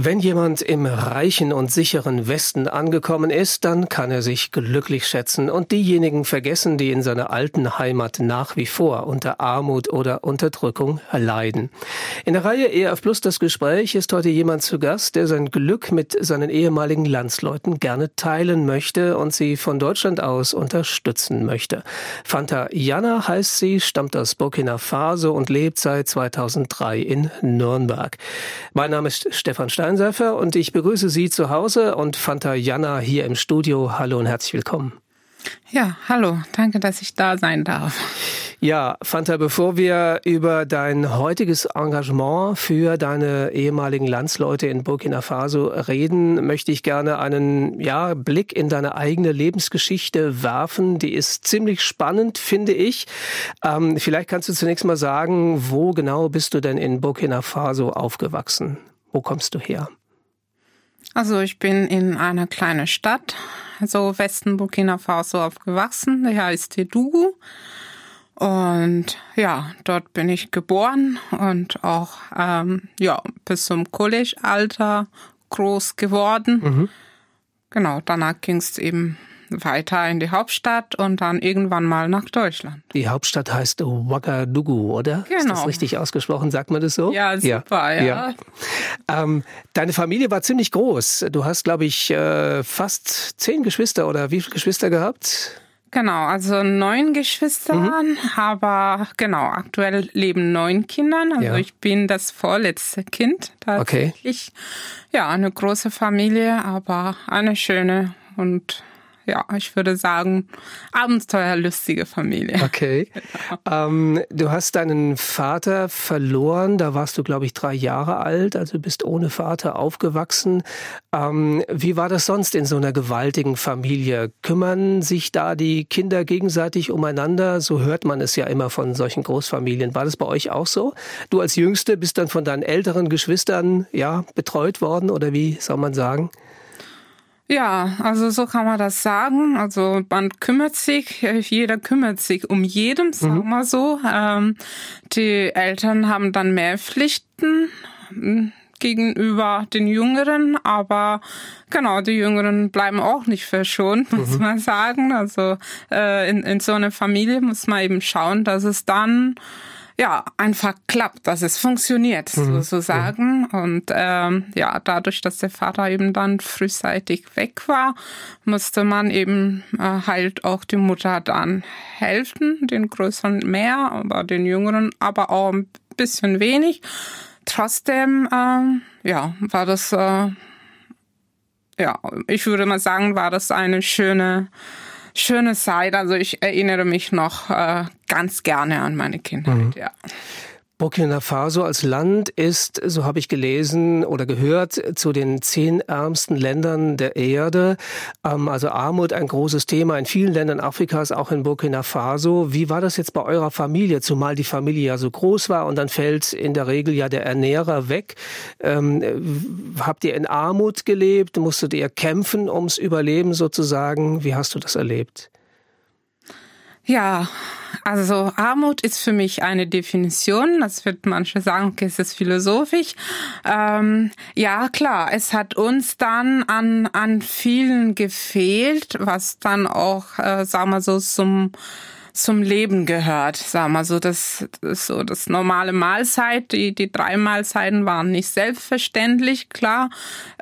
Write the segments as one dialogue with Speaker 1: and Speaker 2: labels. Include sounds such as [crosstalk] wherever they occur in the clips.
Speaker 1: Wenn jemand im reichen und sicheren Westen angekommen ist, dann kann er sich glücklich schätzen und diejenigen vergessen, die in seiner alten Heimat nach wie vor unter Armut oder Unterdrückung leiden. In der Reihe ERF Plus das Gespräch ist heute jemand zu Gast, der sein Glück mit seinen ehemaligen Landsleuten gerne teilen möchte und sie von Deutschland aus unterstützen möchte. Fanta Jana heißt sie, stammt aus Burkina Faso und lebt seit 2003 in Nürnberg. Mein Name ist Stefan Stein. Steinseiffer und ich begrüße Sie zu Hause und Fanta Jana hier im Studio. Hallo und herzlich willkommen.
Speaker 2: Ja, hallo, danke, dass ich da sein darf.
Speaker 1: Ja, Fanta, bevor wir über dein heutiges Engagement für deine ehemaligen Landsleute in Burkina Faso reden, möchte ich gerne einen ja, Blick in deine eigene Lebensgeschichte werfen. Die ist ziemlich spannend, finde ich. Ähm, vielleicht kannst du zunächst mal sagen, wo genau bist du denn in Burkina Faso aufgewachsen? Wo kommst du her?
Speaker 2: Also ich bin in einer kleinen Stadt, so Westen Burkina Faso aufgewachsen. Die heißt Tedugu. Und ja, dort bin ich geboren und auch ähm, ja bis zum College-Alter groß geworden. Mhm. Genau, danach ging es eben weiter in die Hauptstadt und dann irgendwann mal nach Deutschland.
Speaker 1: Die Hauptstadt heißt Ouagadougou, oder? Genau. Ist das richtig ausgesprochen? Sagt man das so?
Speaker 2: Ja, super, ja. ja.
Speaker 1: ja. Ähm, deine Familie war ziemlich groß. Du hast, glaube ich, äh, fast zehn Geschwister oder wie viele Geschwister gehabt?
Speaker 2: Genau, also neun Geschwister, mhm. aber genau, aktuell leben neun Kinder. Also ja. ich bin das vorletzte Kind tatsächlich. Okay. Ja, eine große Familie, aber eine schöne und ja, ich würde sagen, abenteuerlustige Familie.
Speaker 1: Okay. Genau. Ähm, du hast deinen Vater verloren, da warst du, glaube ich, drei Jahre alt, also bist ohne Vater aufgewachsen. Ähm, wie war das sonst in so einer gewaltigen Familie? Kümmern sich da die Kinder gegenseitig umeinander? So hört man es ja immer von solchen Großfamilien. War das bei euch auch so? Du als Jüngste bist dann von deinen älteren Geschwistern ja betreut worden oder wie soll man sagen?
Speaker 2: Ja, also so kann man das sagen. Also man kümmert sich, jeder kümmert sich um jeden, sagen mhm. wir so. Ähm, die Eltern haben dann mehr Pflichten hm, gegenüber den Jüngeren, aber genau, die Jüngeren bleiben auch nicht verschont, [laughs] muss mhm. man sagen. Also äh, in, in so einer Familie muss man eben schauen, dass es dann ja, einfach klappt, dass es funktioniert, mhm. sozusagen. Und ähm, ja, dadurch, dass der Vater eben dann frühzeitig weg war, musste man eben äh, halt auch die Mutter dann helfen, den Größeren mehr, aber den Jüngeren aber auch ein bisschen wenig. Trotzdem, ähm, ja, war das, äh, ja, ich würde mal sagen, war das eine schöne schöne Zeit. Also ich erinnere mich noch äh, ganz gerne an meine Kindheit, mhm. ja.
Speaker 1: Burkina Faso als Land ist, so habe ich gelesen oder gehört, zu den zehn ärmsten Ländern der Erde. Ähm, also Armut ein großes Thema in vielen Ländern Afrikas, auch in Burkina Faso. Wie war das jetzt bei eurer Familie, zumal die Familie ja so groß war und dann fällt in der Regel ja der Ernährer weg? Ähm, habt ihr in Armut gelebt? Musstet ihr kämpfen ums Überleben sozusagen? Wie hast du das erlebt?
Speaker 2: Ja, also Armut ist für mich eine Definition. Das wird manche sagen, okay, es ist philosophisch. Ähm, ja, klar, es hat uns dann an, an vielen gefehlt, was dann auch, äh, sagen wir so, zum zum Leben gehört, sagen wir so. Das, das so das normale Mahlzeit, die, die drei Mahlzeiten waren nicht selbstverständlich, klar.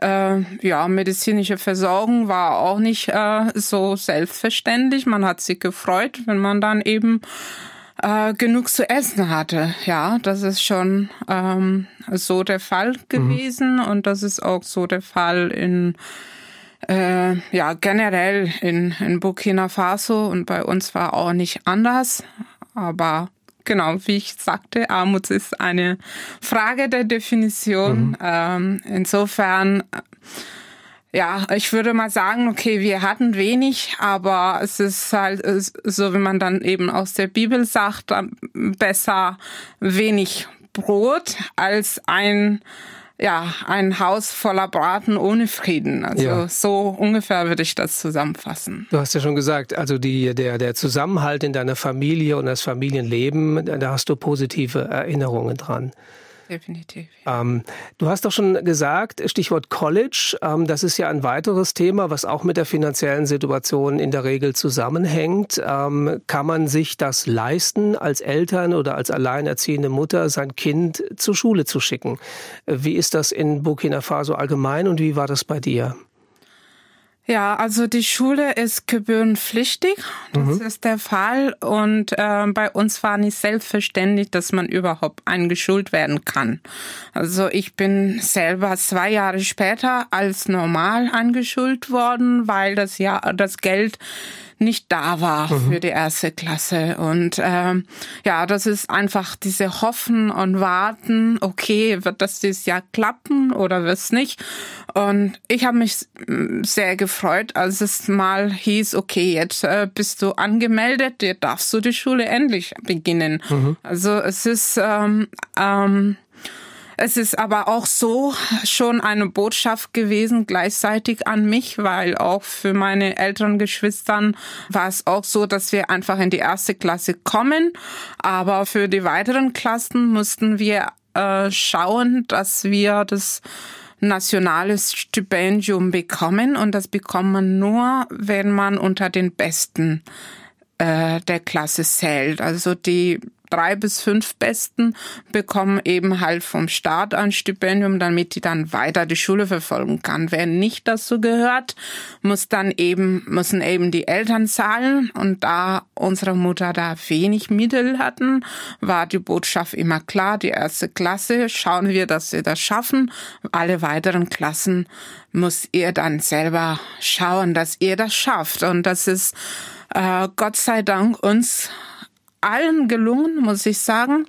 Speaker 2: Äh, ja, medizinische Versorgung war auch nicht äh, so selbstverständlich. Man hat sich gefreut, wenn man dann eben äh, genug zu essen hatte. Ja, das ist schon ähm, so der Fall mhm. gewesen mhm. und das ist auch so der Fall in äh, ja generell in, in Burkina Faso und bei uns war auch nicht anders. Aber genau, wie ich sagte, Armut ist eine Frage der Definition. Mhm. Ähm, insofern, ja, ich würde mal sagen, okay, wir hatten wenig, aber es ist halt so, wie man dann eben aus der Bibel sagt, besser wenig Brot als ein ja, ein Haus voller Braten ohne Frieden. Also ja. so ungefähr würde ich das zusammenfassen.
Speaker 1: Du hast ja schon gesagt, also die, der, der Zusammenhalt in deiner Familie und das Familienleben, da hast du positive Erinnerungen dran
Speaker 2: definitiv.
Speaker 1: Ähm, du hast doch schon gesagt, Stichwort College, ähm, das ist ja ein weiteres Thema, was auch mit der finanziellen Situation in der Regel zusammenhängt. Ähm, kann man sich das leisten, als Eltern oder als alleinerziehende Mutter sein Kind zur Schule zu schicken? Wie ist das in Burkina Faso allgemein und wie war das bei dir?
Speaker 2: Ja, also die Schule ist gebührenpflichtig. Das mhm. ist der Fall. Und äh, bei uns war nicht selbstverständlich, dass man überhaupt eingeschult werden kann. Also ich bin selber zwei Jahre später als normal eingeschult worden, weil das ja das Geld nicht da war mhm. für die erste Klasse. Und ähm, ja, das ist einfach diese Hoffen und Warten, okay, wird das dieses Jahr klappen oder wird es nicht? Und ich habe mich sehr gefreut, als es mal hieß, okay, jetzt äh, bist du angemeldet, jetzt darfst du die Schule endlich beginnen. Mhm. Also es ist ähm, ähm, es ist aber auch so schon eine Botschaft gewesen gleichzeitig an mich, weil auch für meine älteren Geschwistern war es auch so, dass wir einfach in die erste Klasse kommen. Aber für die weiteren Klassen mussten wir äh, schauen, dass wir das nationales Stipendium bekommen und das bekommt man nur, wenn man unter den Besten äh, der Klasse zählt. Also die drei bis fünf Besten bekommen eben halt vom Staat ein Stipendium, damit die dann weiter die Schule verfolgen kann. Wer nicht dazu gehört, muss dann eben, müssen eben die Eltern zahlen. Und da unsere Mutter da wenig Mittel hatten, war die Botschaft immer klar, die erste Klasse, schauen wir, dass sie das schaffen. Alle weiteren Klassen muss ihr dann selber schauen, dass ihr das schafft. Und das ist äh, Gott sei Dank uns allen gelungen, muss ich sagen.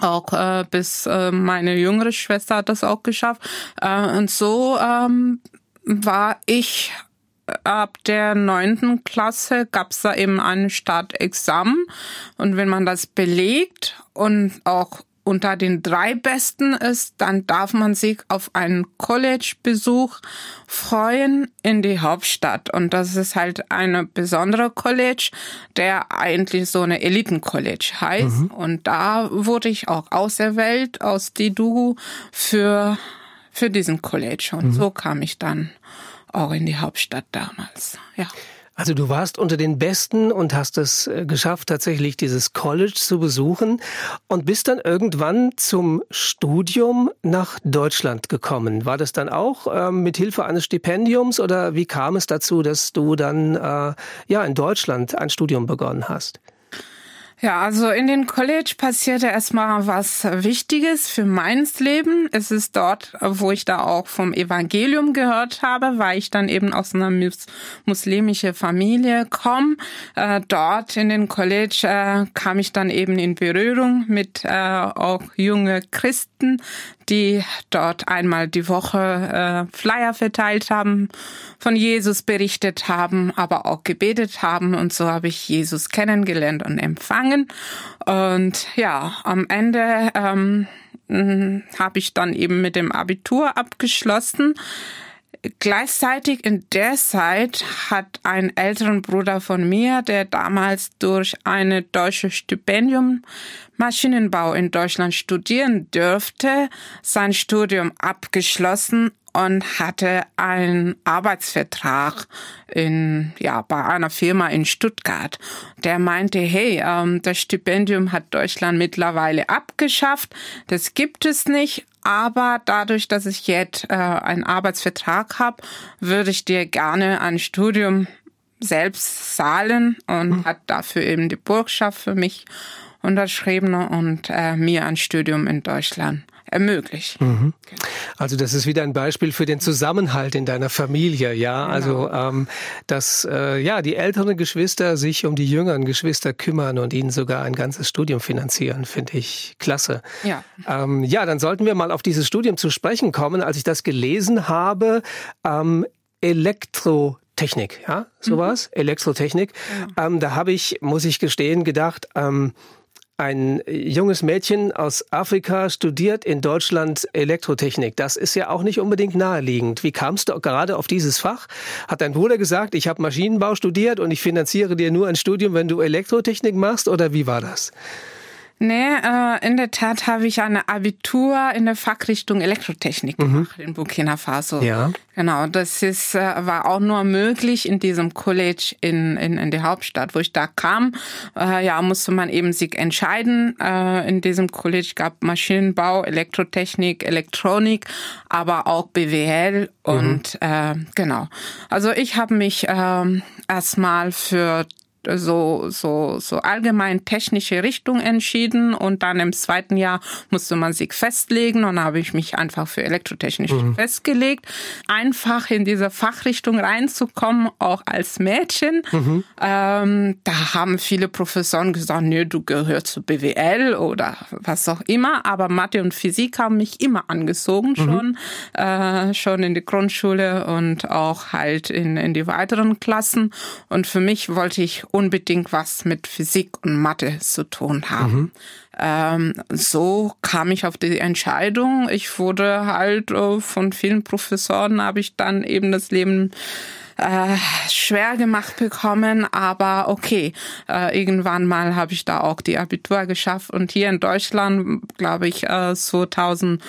Speaker 2: Auch äh, bis äh, meine jüngere Schwester hat das auch geschafft. Äh, und so ähm, war ich ab der neunten Klasse gab's da eben ein Startexamen. Und wenn man das belegt und auch unter den drei Besten ist, dann darf man sich auf einen College-Besuch freuen in die Hauptstadt. Und das ist halt eine besondere College, der eigentlich so eine Eliten-College heißt. Mhm. Und da wurde ich auch auserwählt aus Didu für, für diesen College. Und mhm. so kam ich dann auch in die Hauptstadt damals. Ja.
Speaker 1: Also du warst unter den Besten und hast es äh, geschafft, tatsächlich dieses College zu besuchen und bist dann irgendwann zum Studium nach Deutschland gekommen. War das dann auch ähm, mit Hilfe eines Stipendiums oder wie kam es dazu, dass du dann äh, ja in Deutschland ein Studium begonnen hast?
Speaker 2: Ja, also in den College passierte erstmal was Wichtiges für meins Leben. Es ist dort, wo ich da auch vom Evangelium gehört habe, weil ich dann eben aus einer mus muslimischen Familie komme. Äh, dort in den College äh, kam ich dann eben in Berührung mit äh, auch junge Christen, die dort einmal die Woche äh, Flyer verteilt haben, von Jesus berichtet haben, aber auch gebetet haben. Und so habe ich Jesus kennengelernt und empfangen. Und ja, am Ende ähm, habe ich dann eben mit dem Abitur abgeschlossen. Gleichzeitig in der Zeit hat ein älteren Bruder von mir, der damals durch eine deutsche Stipendium Maschinenbau in Deutschland studieren dürfte, sein Studium abgeschlossen und hatte einen Arbeitsvertrag in ja bei einer Firma in Stuttgart. Der meinte, hey, ähm, das Stipendium hat Deutschland mittlerweile abgeschafft, das gibt es nicht. Aber dadurch, dass ich jetzt äh, einen Arbeitsvertrag habe, würde ich dir gerne ein Studium selbst zahlen und mhm. hat dafür eben die Bürgschaft für mich unterschrieben und äh, mir ein Studium in Deutschland ermöglicht. Mhm.
Speaker 1: Also das ist wieder ein Beispiel für den Zusammenhalt in deiner Familie, ja. Genau. Also ähm, dass äh, ja die älteren Geschwister sich um die jüngeren Geschwister kümmern und ihnen sogar ein ganzes Studium finanzieren, finde ich klasse. Ja. Ähm, ja, dann sollten wir mal auf dieses Studium zu sprechen kommen. Als ich das gelesen habe, ähm, Elektrotechnik, ja, sowas, mhm. Elektrotechnik. Ja. Ähm, da habe ich, muss ich gestehen, gedacht, ähm, Ein junges Mädchen aus Afrika studiert in Deutschland Elektrotechnik. Das ist ja auch nicht unbedingt naheliegend. Wie kamst du gerade auf dieses Fach? Hat dein Bruder gesagt, ich habe Maschinenbau studiert und ich finanziere dir nur ein Studium, wenn du Elektrotechnik machst? Oder wie war das?
Speaker 2: Nee, äh, in der Tat habe ich eine Abitur in der Fachrichtung Elektrotechnik mhm. gemacht in Burkina Faso.
Speaker 1: Ja.
Speaker 2: Genau, das ist, äh, war auch nur möglich in diesem College in, in, in der Hauptstadt, wo ich da kam. Äh, ja, musste man eben sich entscheiden. Äh, in diesem College gab Maschinenbau, Elektrotechnik, Elektronik, aber auch BWL und mhm. äh, genau. Also ich habe mich äh, erstmal für so, so, so allgemein technische Richtung entschieden und dann im zweiten Jahr musste man sich festlegen und habe ich mich einfach für elektrotechnisch mhm. festgelegt. Einfach in diese Fachrichtung reinzukommen, auch als Mädchen. Mhm. Ähm, da haben viele Professoren gesagt, nee, du gehörst zu BWL oder was auch immer, aber Mathe und Physik haben mich immer angezogen mhm. schon, äh, schon in die Grundschule und auch halt in, in die weiteren Klassen. Und für mich wollte ich unbedingt was mit Physik und Mathe zu tun haben. Mhm. Ähm, so kam ich auf die Entscheidung. Ich wurde halt äh, von vielen Professoren, habe ich dann eben das Leben äh, schwer gemacht bekommen, aber okay, äh, irgendwann mal habe ich da auch die Abitur geschafft und hier in Deutschland, glaube ich, äh, 2000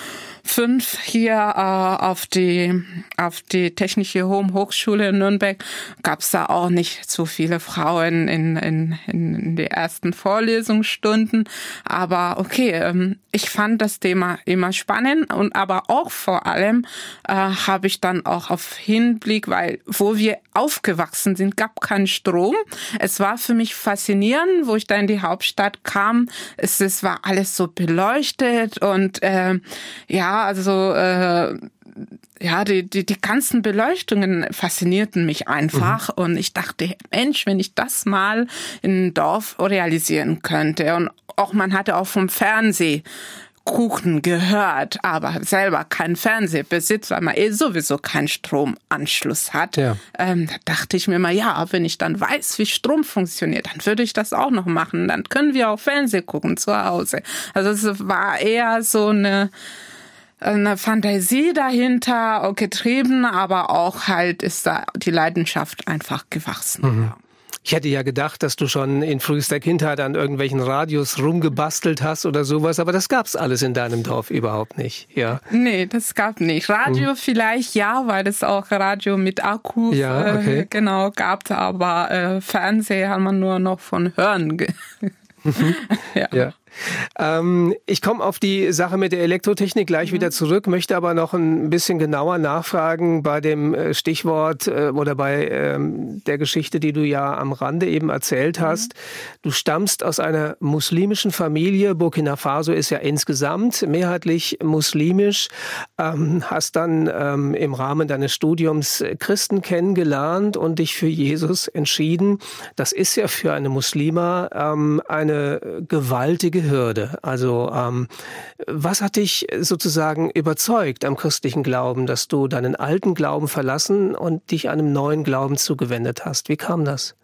Speaker 2: fünf hier äh, auf die auf die Technische Hochschule in Nürnberg gab es da auch nicht so viele Frauen in, in, in die ersten Vorlesungsstunden. Aber okay, ähm, ich fand das Thema immer spannend und aber auch vor allem äh, habe ich dann auch auf Hinblick, weil wo wir aufgewachsen sind, gab keinen Strom. Es war für mich faszinierend, wo ich da in die Hauptstadt kam. Es, es war alles so beleuchtet und äh, ja, also äh, ja, die, die, die ganzen Beleuchtungen faszinierten mich einfach mhm. und ich dachte, Mensch, wenn ich das mal in Dorf realisieren könnte und auch man hatte auch vom Fernseh Kuchen gehört, aber selber kein Fernseher besitzt, weil man eh sowieso keinen Stromanschluss hat. Ja. Ähm, da dachte ich mir mal, ja, wenn ich dann weiß, wie Strom funktioniert, dann würde ich das auch noch machen. Dann können wir auch Fernseh gucken zu Hause. Also es war eher so eine eine Fantasie dahinter getrieben, aber auch halt ist da die Leidenschaft einfach gewachsen. Mhm.
Speaker 1: Ich hätte ja gedacht, dass du schon in frühester Kindheit an irgendwelchen Radios rumgebastelt hast oder sowas, aber das gab's alles in deinem Dorf überhaupt nicht, ja?
Speaker 2: Nee, das gab nicht. Radio mhm. vielleicht ja, weil es auch Radio mit Akku
Speaker 1: ja, okay.
Speaker 2: äh, genau gab, aber äh, Fernseher hat man nur noch von Hören.
Speaker 1: Mhm. [laughs] ja. ja. Ähm, ich komme auf die Sache mit der Elektrotechnik gleich mhm. wieder zurück, möchte aber noch ein bisschen genauer nachfragen bei dem äh, Stichwort äh, oder bei ähm, der Geschichte, die du ja am Rande eben erzählt mhm. hast. Du stammst aus einer muslimischen Familie. Burkina Faso ist ja insgesamt mehrheitlich muslimisch. Ähm, hast dann ähm, im Rahmen deines Studiums Christen kennengelernt und dich für Jesus entschieden. Das ist ja für eine Muslima ähm, eine gewaltige riesige Hürde. Also ähm, was hat dich sozusagen überzeugt am christlichen Glauben, dass du deinen alten Glauben verlassen und dich einem neuen Glauben zugewendet hast? Wie kam das?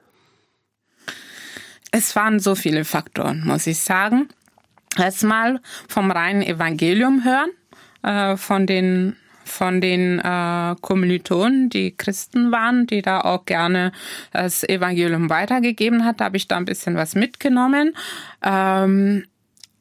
Speaker 2: Es waren so viele Faktoren, muss ich sagen. Erstmal vom reinen Evangelium hören, äh, von den von den äh, Kommilitonen, die Christen waren, die da auch gerne das Evangelium weitergegeben hat, da habe ich da ein bisschen was mitgenommen. Ähm,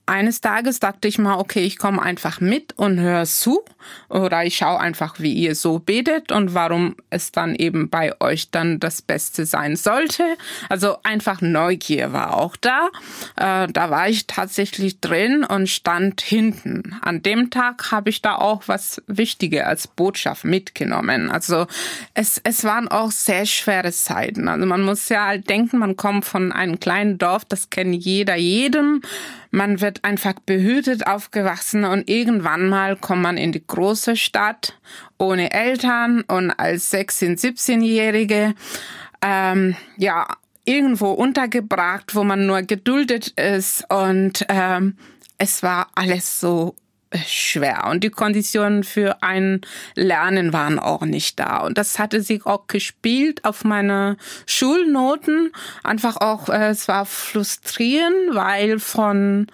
Speaker 2: eines Tages dachte ich mal, okay, ich komme einfach mit und höre zu oder ich schaue einfach, wie ihr so betet und warum es dann eben bei euch dann das Beste sein sollte. Also einfach Neugier war auch da. Äh, da war ich tatsächlich drin und stand hinten. An dem Tag habe ich da auch was Wichtiges als Botschaft mitgenommen. Also es, es waren auch sehr schwere Zeiten. Also man muss ja halt denken, man kommt von einem kleinen Dorf, das kennt jeder jedem. Man wird einfach behütet aufgewachsen und irgendwann mal kommt man in die große Stadt ohne Eltern und als 16-, 17-Jährige, ähm, ja, irgendwo untergebracht, wo man nur geduldet ist und ähm, es war alles so schwer. Und die Konditionen für ein Lernen waren auch nicht da. Und das hatte sich auch gespielt auf meine Schulnoten. Einfach auch äh, es war frustrierend weil von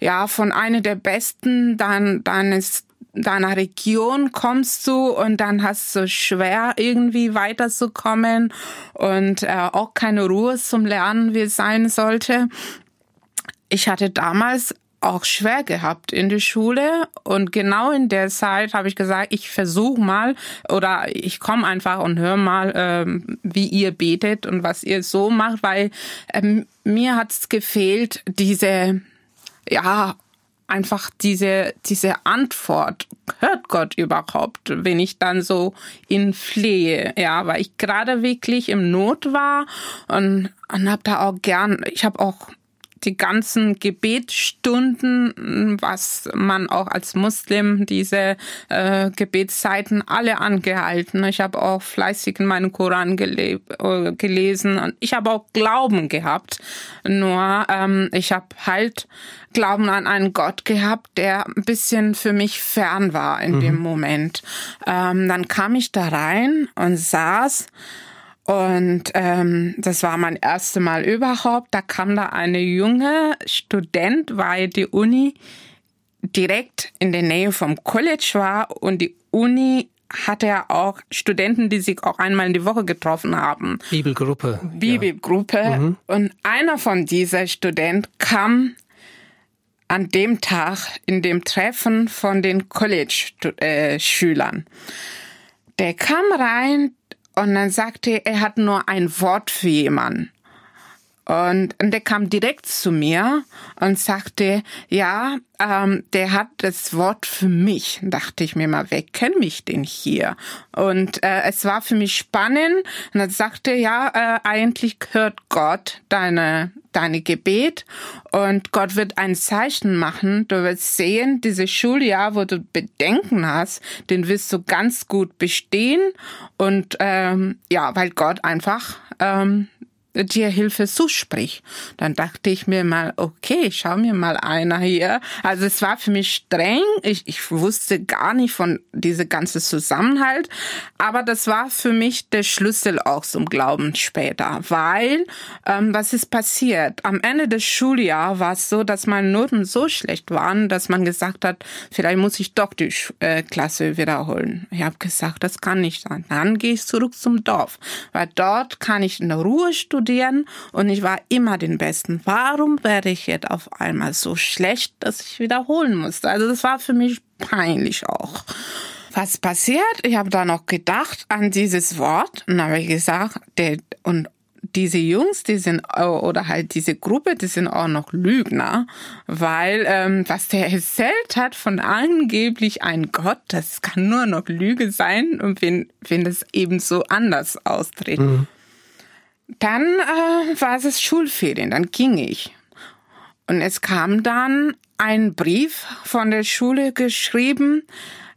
Speaker 2: ja von einer der besten dann dann ist deiner Region kommst du und dann hast du schwer irgendwie weiterzukommen und äh, auch keine Ruhe zum Lernen wie es sein sollte. Ich hatte damals auch schwer gehabt in der Schule. Und genau in der Zeit habe ich gesagt, ich versuche mal oder ich komme einfach und höre mal, ähm, wie ihr betet und was ihr so macht, weil ähm, mir hat es gefehlt, diese ja einfach diese diese Antwort. Hört Gott überhaupt, wenn ich dann so ihn flehe, ja, weil ich gerade wirklich im Not war und und habe da auch gern, ich habe auch die ganzen Gebetsstunden, was man auch als Muslim diese äh, Gebetszeiten alle angehalten. Ich habe auch fleißig in meinen Koran gele äh, gelesen und ich habe auch Glauben gehabt. Nur ähm, ich habe halt Glauben an einen Gott gehabt, der ein bisschen für mich fern war in mhm. dem Moment. Ähm, dann kam ich da rein und saß und ähm, das war mein erstes Mal überhaupt. Da kam da eine junge Student, weil die Uni direkt in der Nähe vom College war und die Uni hatte ja auch Studenten, die sich auch einmal in die Woche getroffen haben.
Speaker 1: Bibelgruppe.
Speaker 2: Bibelgruppe. Ja. Mhm. Und einer von dieser Studenten kam an dem Tag in dem Treffen von den College-Schülern. Der kam rein, und dann sagte er, er hat nur ein Wort für jemanden. Und, und der kam direkt zu mir und sagte, ja, ähm, der hat das Wort für mich. Dachte ich mir mal, wer kennt mich denn hier? Und äh, es war für mich spannend. Und dann sagte, ja, äh, eigentlich hört Gott deine deine Gebet und Gott wird ein Zeichen machen. Du wirst sehen, dieses Schuljahr, wo du Bedenken hast, den wirst du ganz gut bestehen und ähm, ja, weil Gott einfach ähm, dir Hilfe zuspricht. Dann dachte ich mir mal, okay, schau mir mal einer hier. Also es war für mich streng. Ich, ich wusste gar nicht von diese ganze Zusammenhalt. Aber das war für mich der Schlüssel auch zum Glauben später. Weil, ähm, was ist passiert? Am Ende des Schuljahres war es so, dass meine Noten so schlecht waren, dass man gesagt hat, vielleicht muss ich doch die äh, Klasse wiederholen. Ich habe gesagt, das kann nicht sein. Dann gehe ich zurück zum Dorf. Weil dort kann ich in Ruhe studieren studieren und ich war immer den Besten. Warum werde ich jetzt auf einmal so schlecht, dass ich wiederholen musste? Also das war für mich peinlich auch. Was passiert? Ich habe da noch gedacht an dieses Wort und habe gesagt, der, und diese Jungs, die sind oder halt diese Gruppe, die sind auch noch Lügner, weil ähm, was der erzählt hat von angeblich ein Gott, das kann nur noch Lüge sein und wenn wenn das eben so anders austritt. Mhm. Dann äh, war es Schulferien, dann ging ich. Und es kam dann ein Brief von der Schule geschrieben.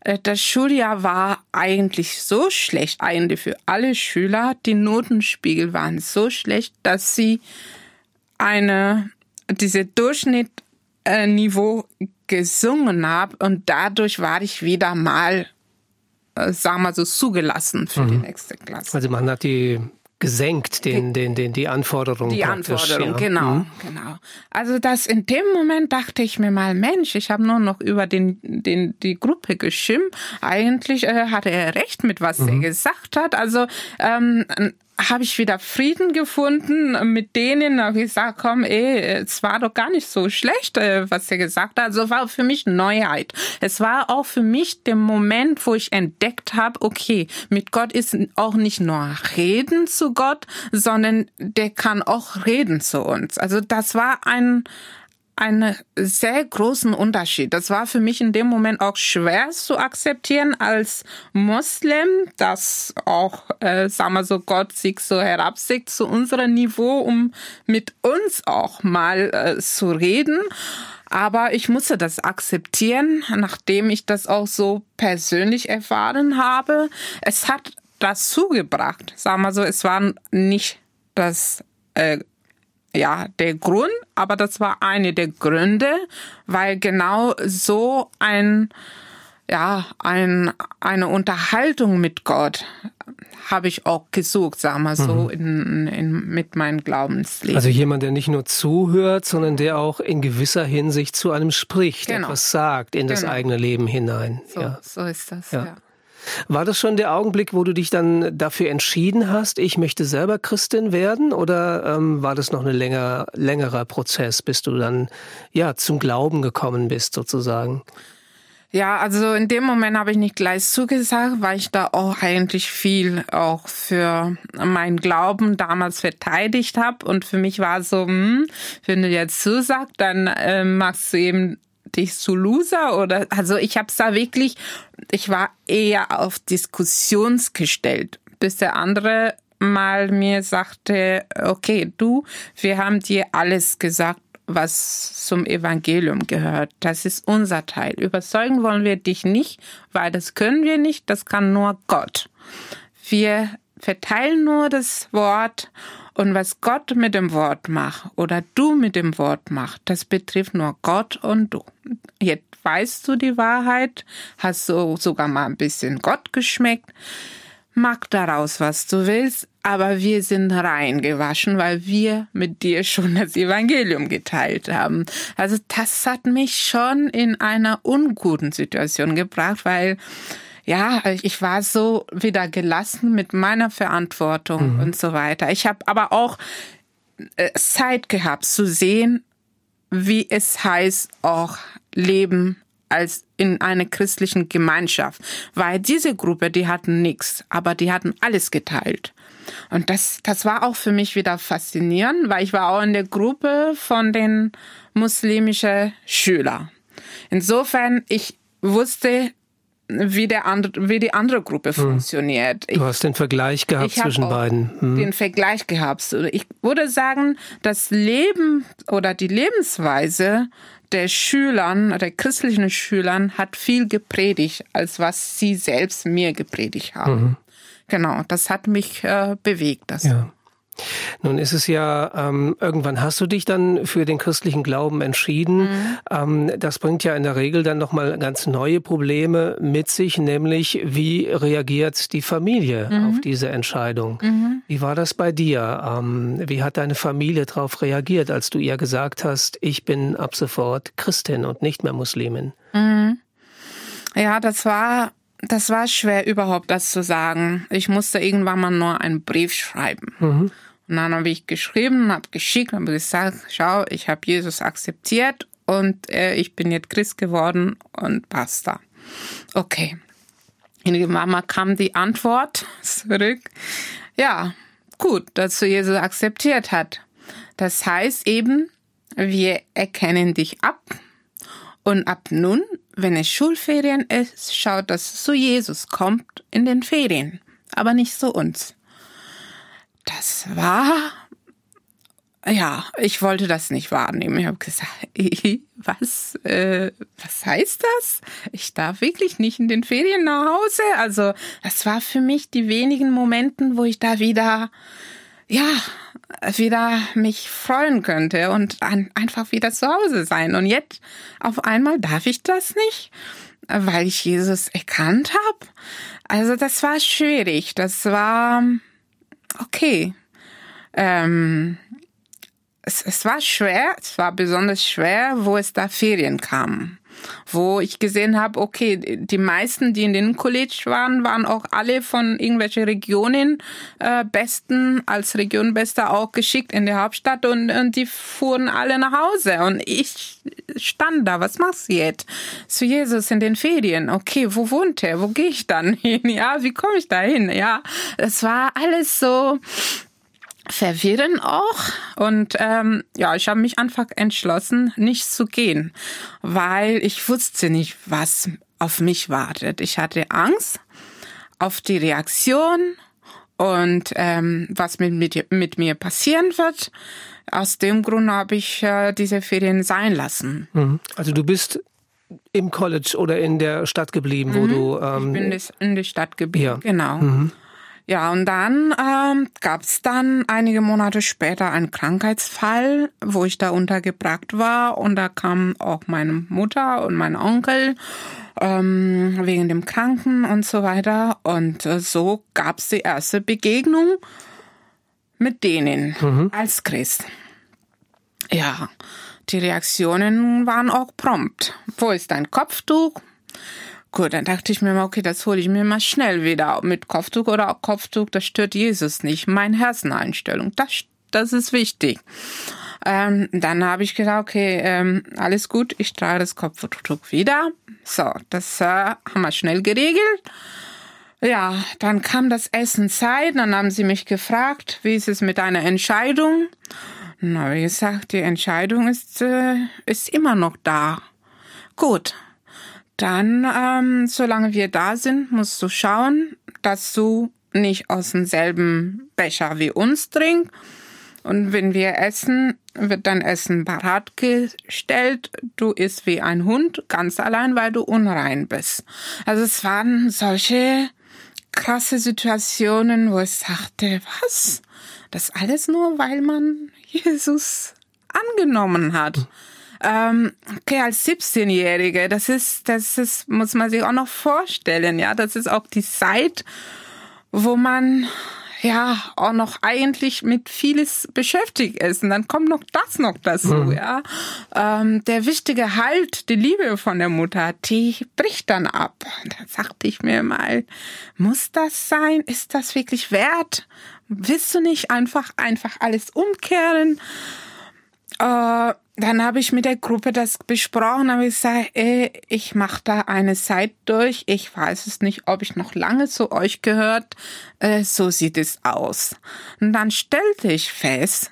Speaker 2: Äh, das Schuljahr war eigentlich so schlecht, eigentlich für alle Schüler. Die Notenspiegel waren so schlecht, dass sie eine, diese Durchschnittniveau gesungen haben und dadurch war ich wieder mal, äh, sagen wir so, zugelassen für mhm. die nächste Klasse.
Speaker 1: Also man hat die gesenkt, den, den, den, die Anforderungen.
Speaker 2: Die Anforderungen, ja. genau, mhm. genau. Also das in dem Moment dachte ich mir mal, Mensch, ich habe nur noch über den, den, die Gruppe geschimpft. Eigentlich äh, hatte er recht mit was mhm. er gesagt hat. Also ähm, habe ich wieder Frieden gefunden mit denen. Habe gesagt, komm, ey, es war doch gar nicht so schlecht, äh, was er gesagt hat. Also war für mich Neuheit. Es war auch für mich der Moment, wo ich entdeckt habe, okay, mit Gott ist auch nicht nur reden zu Gott, sondern der kann auch reden zu uns. Also das war ein einen sehr großen Unterschied. Das war für mich in dem Moment auch schwer zu akzeptieren als Muslim, dass auch, äh, sagen wir so, Gott sich so herabsickt zu unserem Niveau, um mit uns auch mal äh, zu reden. Aber ich musste das akzeptieren, nachdem ich das auch so persönlich erfahren habe. Es hat dazu gebracht, sagen wir so, es war nicht das äh, ja, der Grund, aber das war eine der Gründe, weil genau so ein, ja, ein, eine Unterhaltung mit Gott habe ich auch gesucht, sag mal so, mhm. in, in, mit meinem Glaubensleben.
Speaker 1: Also jemand, der nicht nur zuhört, sondern der auch in gewisser Hinsicht zu einem spricht, genau. etwas sagt in genau. das eigene Leben hinein.
Speaker 2: So, ja. so ist das, ja. ja.
Speaker 1: War das schon der Augenblick, wo du dich dann dafür entschieden hast, ich möchte selber Christin werden? Oder ähm, war das noch ein länger, längerer Prozess, bis du dann ja zum Glauben gekommen bist, sozusagen?
Speaker 2: Ja, also in dem Moment habe ich nicht gleich zugesagt, weil ich da auch eigentlich viel auch für meinen Glauben damals verteidigt habe. Und für mich war so, hm, wenn du jetzt zusagst, dann äh, machst du eben dich zu Loser oder also ich habe es da wirklich, ich war eher auf Diskussions gestellt, bis der andere mal mir sagte, okay, du, wir haben dir alles gesagt, was zum Evangelium gehört. Das ist unser Teil. Überzeugen wollen wir dich nicht, weil das können wir nicht, das kann nur Gott. Wir verteilen nur das Wort und was Gott mit dem Wort macht oder du mit dem Wort macht, das betrifft nur Gott und du. Jetzt weißt du die Wahrheit, hast du sogar mal ein bisschen Gott geschmeckt, mach daraus, was du willst, aber wir sind reingewaschen, weil wir mit dir schon das Evangelium geteilt haben. Also das hat mich schon in einer unguten Situation gebracht, weil ja, ich war so wieder gelassen mit meiner Verantwortung mhm. und so weiter. Ich habe aber auch äh, Zeit gehabt zu sehen, wie es heißt, auch Leben als in einer christlichen Gemeinschaft, weil diese Gruppe, die hatten nichts, aber die hatten alles geteilt. Und das, das war auch für mich wieder faszinierend, weil ich war auch in der Gruppe von den muslimischen Schülern. Insofern, ich wusste, wie, der andre, wie die andere Gruppe hm. funktioniert.
Speaker 1: Du hast den Vergleich gehabt zwischen beiden.
Speaker 2: Hm. Den Vergleich gehabt. Ich würde sagen, das Leben oder die Lebensweise der Schülern, der christlichen Schülern hat viel gepredigt, als was sie selbst mir gepredigt haben. Mhm. Genau, das hat mich äh, bewegt. Das.
Speaker 1: Ja. Nun ist es ja, ähm, irgendwann hast du dich dann für den christlichen Glauben entschieden. Mhm. Ähm, das bringt ja in der Regel dann nochmal ganz neue Probleme mit sich, nämlich wie reagiert die Familie mhm. auf diese Entscheidung? Mhm. Wie war das bei dir? Ähm, wie hat deine Familie darauf reagiert, als du ihr gesagt hast, ich bin ab sofort Christin und nicht mehr Muslimin?
Speaker 2: Mhm. Ja, das war das war schwer überhaupt das zu sagen. Ich musste irgendwann mal nur einen Brief schreiben. Mhm. Und dann habe ich geschrieben, habe geschickt, habe gesagt, schau, ich habe Jesus akzeptiert und äh, ich bin jetzt Christ geworden und basta. Okay. In die Mama kam die Antwort [laughs] zurück. Ja, gut, dass du Jesus akzeptiert hat. Das heißt eben, wir erkennen dich ab und ab nun, wenn es Schulferien ist, schaut, dass es zu Jesus kommt in den Ferien, aber nicht zu uns das war, ja, ich wollte das nicht wahrnehmen. Ich habe gesagt, [laughs] was, äh, was heißt das? Ich darf wirklich nicht in den Ferien nach Hause. Also das war für mich die wenigen Momenten, wo ich da wieder, ja, wieder mich freuen könnte und an, einfach wieder zu Hause sein. Und jetzt auf einmal darf ich das nicht, weil ich Jesus erkannt habe. Also das war schwierig. Das war okay. Ähm, es, es war schwer, es war besonders schwer, wo es da Ferien kam wo ich gesehen habe, okay, die meisten, die in den College waren, waren auch alle von irgendwelchen Regionen äh, Besten als Regionbester auch geschickt in der Hauptstadt und, und die fuhren alle nach Hause und ich stand da, was machst du jetzt? Zu Jesus in den Ferien, okay, wo wohnt er? Wo gehe ich dann [laughs] hin? Ja, wie komme ich da hin? Ja, es war alles so, verwirren auch. Und ähm, ja, ich habe mich einfach entschlossen, nicht zu gehen, weil ich wusste nicht, was auf mich wartet. Ich hatte Angst auf die Reaktion und ähm, was mit, mit, mit mir passieren wird. Aus dem Grund habe ich äh, diese Ferien sein lassen.
Speaker 1: Mhm. Also du bist im College oder in der Stadt geblieben, wo mhm. du...
Speaker 2: Ähm, ich bin in der Stadt geblieben, ja. genau. Mhm. Ja, und dann ähm, gab es dann einige Monate später einen Krankheitsfall, wo ich da untergebracht war. Und da kam auch meine Mutter und mein Onkel ähm, wegen dem Kranken und so weiter. Und äh, so gab es die erste Begegnung mit denen mhm. als Christ. Ja, die Reaktionen waren auch prompt. Wo ist dein Kopftuch? Gut, dann dachte ich mir mal, okay, das hole ich mir mal schnell wieder mit Kopftuch oder auch Kopftuch, das stört Jesus nicht. Meine Herzeneinstellung, das, das ist wichtig. Ähm, dann habe ich gedacht, okay, ähm, alles gut, ich trage das Kopftuch wieder. So, das äh, haben wir schnell geregelt. Ja, dann kam das Essenzeit, dann haben sie mich gefragt, wie ist es mit deiner Entscheidung? Na, wie gesagt, die Entscheidung ist, äh, ist immer noch da. Gut, dann, ähm, solange wir da sind, musst du schauen, dass du nicht aus demselben Becher wie uns trinkst. Und wenn wir essen, wird dein Essen bereitgestellt. Du isst wie ein Hund, ganz allein, weil du unrein bist. Also es waren solche krasse Situationen, wo ich sagte, was? Das alles nur, weil man Jesus angenommen hat. Ähm, okay, als 17-Jährige, das ist, das ist, muss man sich auch noch vorstellen, ja. Das ist auch die Zeit, wo man ja auch noch eigentlich mit vieles beschäftigt ist. Und dann kommt noch das noch dazu, mhm. ja. Ähm, der wichtige Halt, die Liebe von der Mutter, die bricht dann ab. Da sagte ich mir mal, muss das sein? Ist das wirklich wert? Willst du nicht einfach, einfach alles umkehren? Äh, dann habe ich mit der Gruppe das besprochen, habe gesagt, ey, ich mache da eine Zeit durch. Ich weiß es nicht, ob ich noch lange zu euch gehört. Äh, so sieht es aus. Und dann stellte ich fest,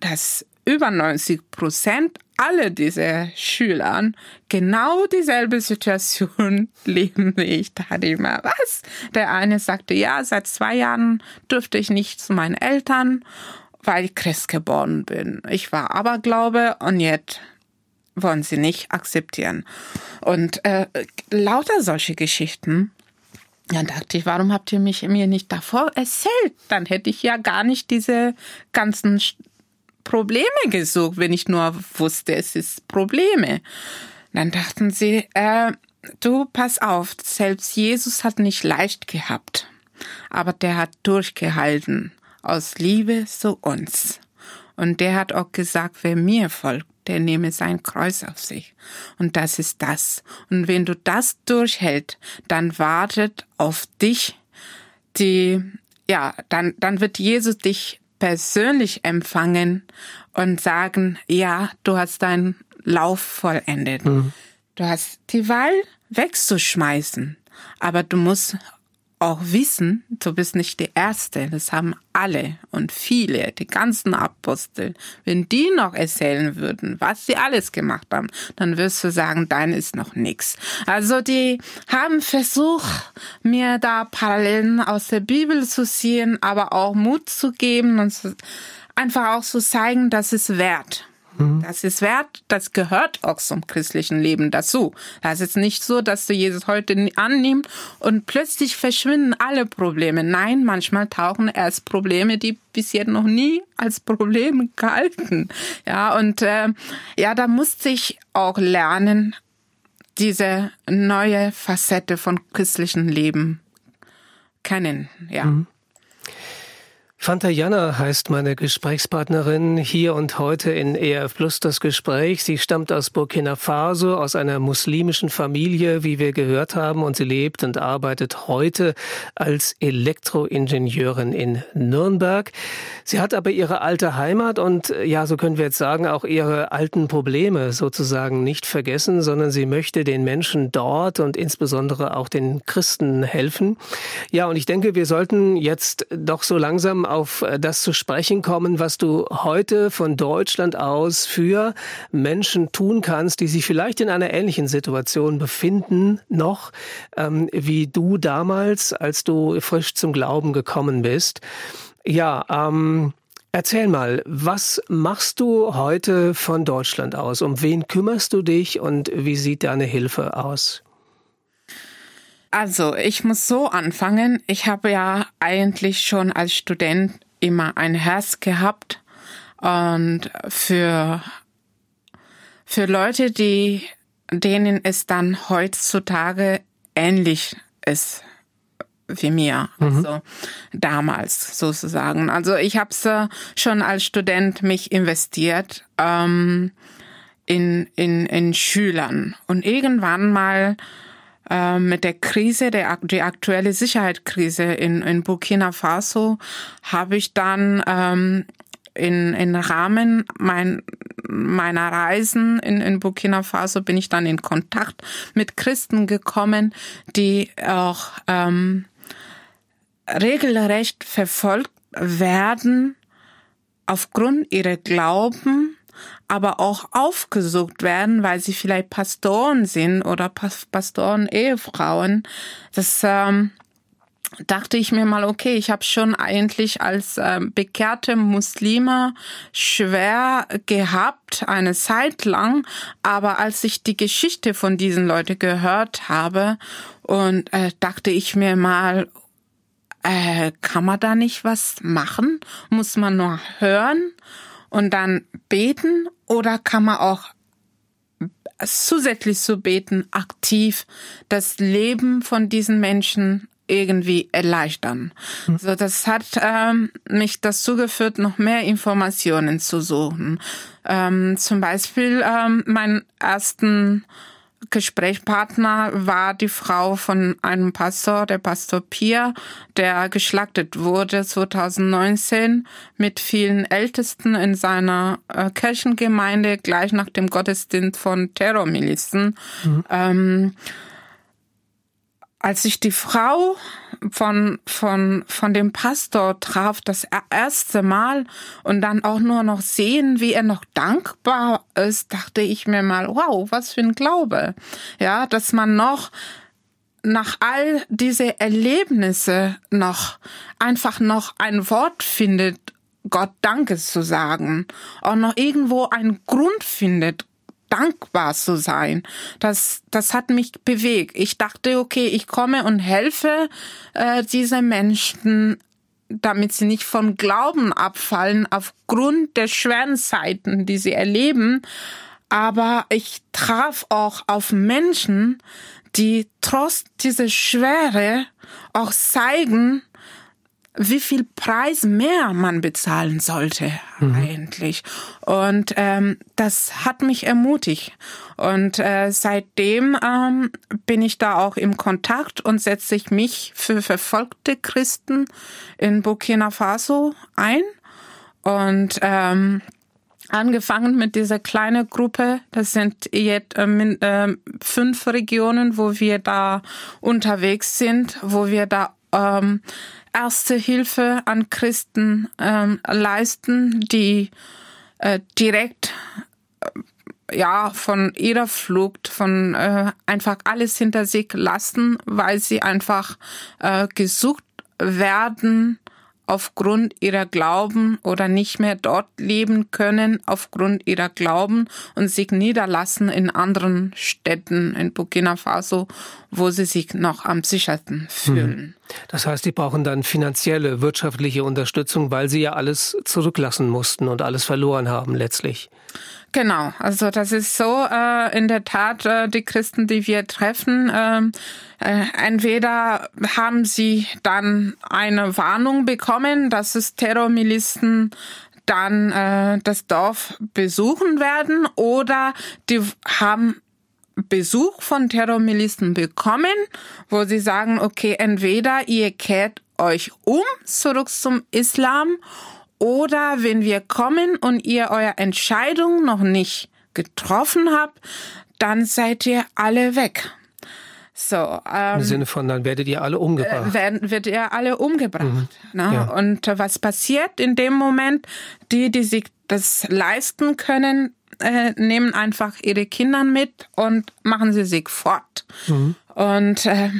Speaker 2: dass über 90 Prozent alle diese Schülern genau dieselbe Situation [laughs] leben wie ich. Da hatte ich mal was. Der eine sagte, ja, seit zwei Jahren dürfte ich nicht zu meinen Eltern weil ich Christ geboren bin. Ich war Aberglaube und jetzt wollen sie nicht akzeptieren. Und äh, lauter solche Geschichten. Dann dachte ich, warum habt ihr mich mir nicht davor erzählt? Dann hätte ich ja gar nicht diese ganzen Probleme gesucht, wenn ich nur wusste, es ist Probleme. Dann dachten sie, äh, du pass auf, selbst Jesus hat nicht leicht gehabt, aber der hat durchgehalten aus Liebe zu uns. Und der hat auch gesagt, wer mir folgt, der nehme sein Kreuz auf sich. Und das ist das. Und wenn du das durchhältst, dann wartet auf dich die, ja, dann, dann wird Jesus dich persönlich empfangen und sagen, ja, du hast deinen Lauf vollendet. Mhm. Du hast die Wahl wegzuschmeißen, aber du musst auch wissen, du bist nicht die Erste, das haben alle und viele, die ganzen Apostel. Wenn die noch erzählen würden, was sie alles gemacht haben, dann wirst du sagen, dein ist noch nix. Also die haben versucht, mir da Parallelen aus der Bibel zu sehen, aber auch Mut zu geben und einfach auch zu zeigen, dass es wert Mhm. Das ist wert, das gehört auch zum christlichen Leben dazu. Das ist nicht so, dass du Jesus heute annimmst und plötzlich verschwinden alle Probleme. Nein, manchmal tauchen erst Probleme, die bis jetzt noch nie als Probleme [laughs] galten. Ja, und äh, ja, da musste ich auch lernen, diese neue Facette von christlichen Leben kennen. Ja. Mhm.
Speaker 1: Fanta Jana heißt meine Gesprächspartnerin hier und heute in ERF Plus das Gespräch. Sie stammt aus Burkina Faso, aus einer muslimischen Familie, wie wir gehört haben, und sie lebt und arbeitet heute als Elektroingenieurin in Nürnberg. Sie hat aber ihre alte Heimat und ja, so können wir jetzt sagen, auch ihre alten Probleme sozusagen nicht vergessen, sondern sie möchte den Menschen dort und insbesondere auch den Christen helfen. Ja, und ich denke, wir sollten jetzt doch so langsam auf äh, das zu sprechen kommen, was du heute von Deutschland aus für Menschen tun kannst, die sich vielleicht in einer ähnlichen Situation befinden, noch ähm, wie du damals, als du frisch zum Glauben gekommen bist. Ja, ähm, Erzähl mal, was machst du heute von Deutschland aus? Um wen kümmerst du dich und wie sieht deine Hilfe aus?
Speaker 2: Also, ich muss so anfangen. Ich habe ja eigentlich schon als Student immer ein Herz gehabt und für für Leute, die denen es dann heutzutage ähnlich ist wie mir, mhm. also damals sozusagen. Also ich habe es schon als Student mich investiert ähm, in, in, in Schülern und irgendwann mal äh, mit der Krise, der die aktuelle Sicherheitskrise in, in Burkina Faso, habe ich dann ähm, in, in Rahmen mein, meiner Reisen in, in Burkina Faso bin ich dann in Kontakt mit Christen gekommen, die auch ähm, regelrecht verfolgt werden aufgrund ihrer Glauben, aber auch aufgesucht werden, weil sie vielleicht Pastoren sind oder Pastoren-Ehefrauen. Das ähm, dachte ich mir mal, okay, ich habe schon eigentlich als äh, bekehrte Muslime schwer gehabt, eine Zeit lang, aber als ich die Geschichte von diesen Leuten gehört habe und äh, dachte ich mir mal, äh, kann man da nicht was machen? Muss man nur hören und dann beten oder kann man auch zusätzlich zu beten aktiv das Leben von diesen Menschen irgendwie erleichtern. Mhm. So, das hat ähm, mich dazu geführt, noch mehr Informationen zu suchen. Ähm, zum Beispiel ähm, mein ersten Gesprächspartner war die Frau von einem Pastor, der Pastor Pia, der geschlachtet wurde 2019 mit vielen Ältesten in seiner äh, Kirchengemeinde gleich nach dem Gottesdienst von Terrormilizen. Mhm. Ähm, als ich die Frau von, von, von dem Pastor traf, das erste Mal und dann auch nur noch sehen, wie er noch dankbar ist, dachte ich mir mal, wow, was für ein Glaube. Ja, dass man noch nach all diese Erlebnisse noch einfach noch ein Wort findet, Gott Danke zu sagen, auch noch irgendwo einen Grund findet, dankbar zu sein. Das, das hat mich bewegt. Ich dachte, okay, ich komme und helfe äh, diese Menschen, damit sie nicht von Glauben abfallen aufgrund der schweren Zeiten, die sie erleben. Aber ich traf auch auf Menschen, die trotz dieser Schwere auch zeigen, wie viel Preis mehr man bezahlen sollte mhm. eigentlich. Und ähm, das hat mich ermutigt. Und äh, seitdem ähm, bin ich da auch im Kontakt und setze ich mich für verfolgte Christen in Burkina Faso ein. Und ähm, angefangen mit dieser kleinen Gruppe. Das sind jetzt äh, äh, fünf Regionen, wo wir da unterwegs sind, wo wir da ähm, erste Hilfe an Christen ähm, leisten, die äh, direkt äh, ja von ihrer Flucht von äh, einfach alles hinter sich lassen, weil sie einfach äh, gesucht werden aufgrund ihrer Glauben oder nicht mehr dort leben können aufgrund ihrer Glauben und sich niederlassen in anderen Städten in Burkina Faso, wo sie sich noch am sichersten fühlen. Hm.
Speaker 1: Das heißt, die brauchen dann finanzielle, wirtschaftliche Unterstützung, weil sie ja alles zurücklassen mussten und alles verloren haben letztlich.
Speaker 2: Genau, also das ist so äh, in der Tat äh, die Christen, die wir treffen. Äh, äh, entweder haben sie dann eine Warnung bekommen, dass es Terrormilizen dann äh, das Dorf besuchen werden, oder die haben Besuch von Terrormilizen bekommen, wo sie sagen, okay, entweder ihr kehrt euch um zurück zum Islam oder wenn wir kommen und ihr eure Entscheidung noch nicht getroffen habt, dann seid ihr alle weg.
Speaker 1: So, ähm, Im Sinne von, dann werdet ihr alle umgebracht.
Speaker 2: Äh, werden, wird ihr alle umgebracht. Mhm. Ne? Ja. Und äh, was passiert in dem Moment? Die, die sich das leisten können, äh, nehmen einfach ihre Kinder mit und machen sie sich fort. Mhm. Und äh,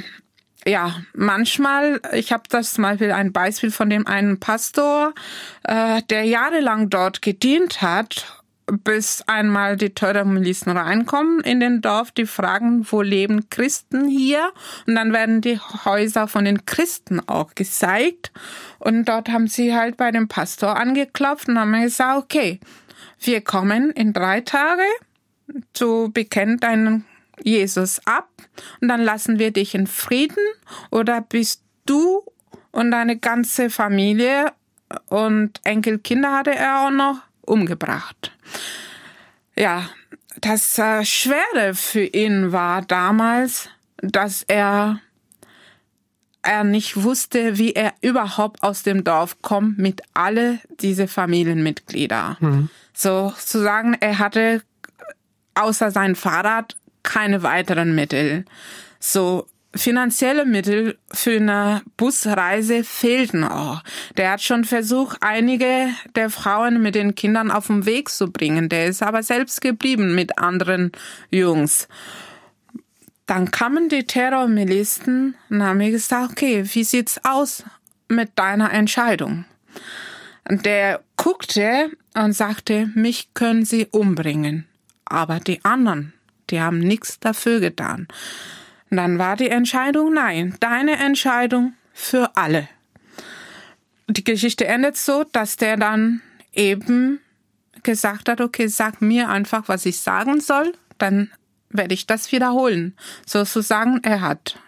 Speaker 2: ja, manchmal, ich habe das zum Beispiel ein Beispiel von dem einen Pastor, äh, der jahrelang dort gedient hat bis einmal die Terrormilizen reinkommen in den Dorf, die fragen, wo leben Christen hier? Und dann werden die Häuser von den Christen auch gezeigt. Und dort haben sie halt bei dem Pastor angeklopft und haben gesagt, okay, wir kommen in drei Tage, du bekennst deinen Jesus ab und dann lassen wir dich in Frieden oder bist du und deine ganze Familie und Enkelkinder hatte er auch noch umgebracht. Ja, das äh, Schwere für ihn war damals, dass er er nicht wusste, wie er überhaupt aus dem Dorf kommt mit alle diese Familienmitglieder. Mhm. So zu sagen, er hatte außer sein Fahrrad keine weiteren Mittel. So finanzielle Mittel für eine Busreise fehlten auch. Der hat schon versucht, einige der Frauen mit den Kindern auf den Weg zu bringen. Der ist aber selbst geblieben mit anderen Jungs. Dann kamen die Terrormilisten und haben gesagt, okay, wie sieht's aus mit deiner Entscheidung? Der guckte und sagte, mich können sie umbringen. Aber die anderen, die haben nichts dafür getan. Und dann war die Entscheidung, nein, deine Entscheidung für alle. Die Geschichte endet so, dass der dann eben gesagt hat, okay, sag mir einfach, was ich sagen soll, dann werde ich das wiederholen. Sozusagen, er hat,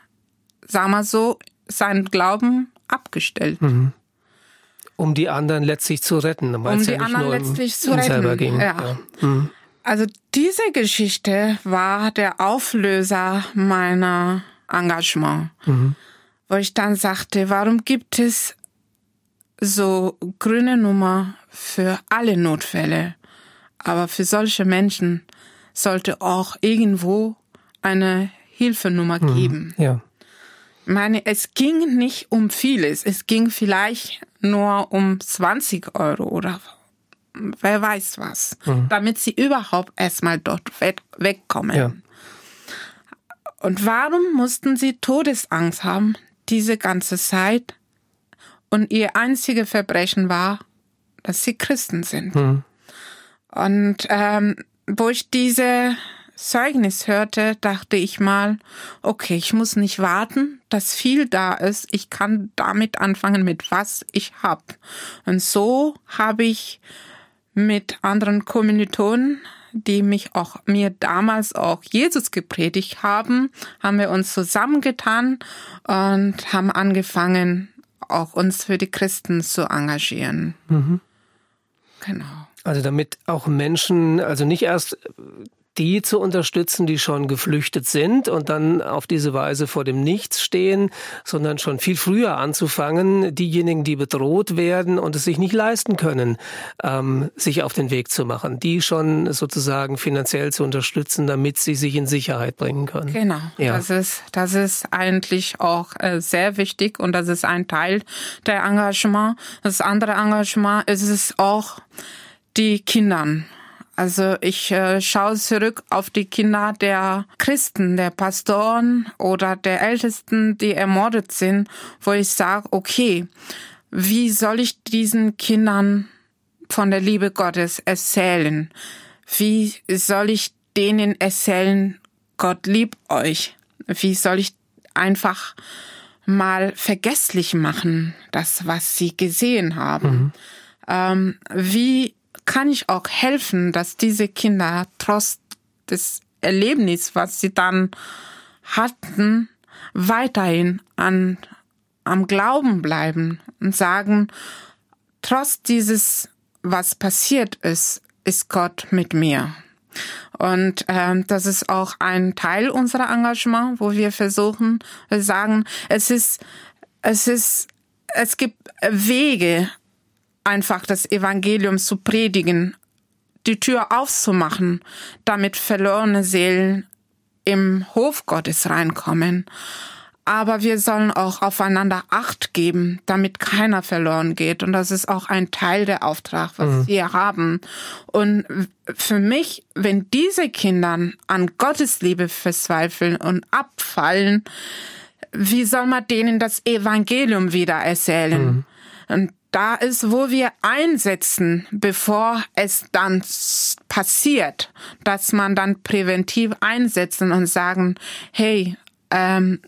Speaker 2: sag mal so, seinen Glauben abgestellt. Mhm.
Speaker 1: Um die anderen letztlich zu retten,
Speaker 2: um es ja nur letztlich um, zu retten. ging. Ja. ja. Mhm. Also diese Geschichte war der Auflöser meiner Engagement, mhm. wo ich dann sagte, warum gibt es so grüne Nummer für alle Notfälle, aber für solche Menschen sollte auch irgendwo eine Hilfenummer mhm. geben. Ja. Ich meine, es ging nicht um vieles. Es ging vielleicht nur um 20 Euro oder wer weiß was, mhm. damit sie überhaupt erstmal dort weg, wegkommen. Ja. Und warum mussten sie Todesangst haben, diese ganze Zeit? Und ihr einziges Verbrechen war, dass sie Christen sind. Mhm. Und ähm, wo ich diese Zeugnis hörte, dachte ich mal, okay, ich muss nicht warten, dass viel da ist. Ich kann damit anfangen, mit was ich hab. Und so habe ich mit anderen Kommilitonen, die mich auch mir damals auch Jesus gepredigt haben, haben wir uns zusammengetan und haben angefangen, auch uns für die Christen zu engagieren. Mhm.
Speaker 1: Genau. Also damit auch Menschen, also nicht erst die zu unterstützen, die schon geflüchtet sind und dann auf diese Weise vor dem Nichts stehen, sondern schon viel früher anzufangen, diejenigen, die bedroht werden und es sich nicht leisten können, ähm, sich auf den Weg zu machen, die schon sozusagen finanziell zu unterstützen, damit sie sich in Sicherheit bringen können.
Speaker 2: Genau, ja. das ist das ist eigentlich auch äh, sehr wichtig und das ist ein Teil der Engagement. Das andere Engagement ist es auch die Kindern also ich äh, schaue zurück auf die Kinder der Christen, der Pastoren oder der Ältesten, die ermordet sind, wo ich sage, okay, wie soll ich diesen Kindern von der Liebe Gottes erzählen? Wie soll ich denen erzählen, Gott liebt euch? Wie soll ich einfach mal vergesslich machen, das, was sie gesehen haben? Mhm. Ähm, wie kann ich auch helfen, dass diese Kinder trotz des Erlebnisses, was sie dann hatten, weiterhin an, am Glauben bleiben und sagen, trotz dieses, was passiert ist, ist Gott mit mir. Und ähm, das ist auch ein Teil unserer Engagement, wo wir versuchen, wir sagen, es ist, es ist, es gibt Wege, einfach das Evangelium zu predigen, die Tür aufzumachen, damit verlorene Seelen im Hof Gottes reinkommen. Aber wir sollen auch aufeinander Acht geben, damit keiner verloren geht. Und das ist auch ein Teil der Auftrag, was mhm. wir haben. Und für mich, wenn diese Kinder an Gottes Liebe verzweifeln und abfallen, wie soll man denen das Evangelium wieder erzählen? Mhm. Und da ist, wo wir einsetzen, bevor es dann passiert, dass man dann präventiv einsetzen und sagen, hey, ähm,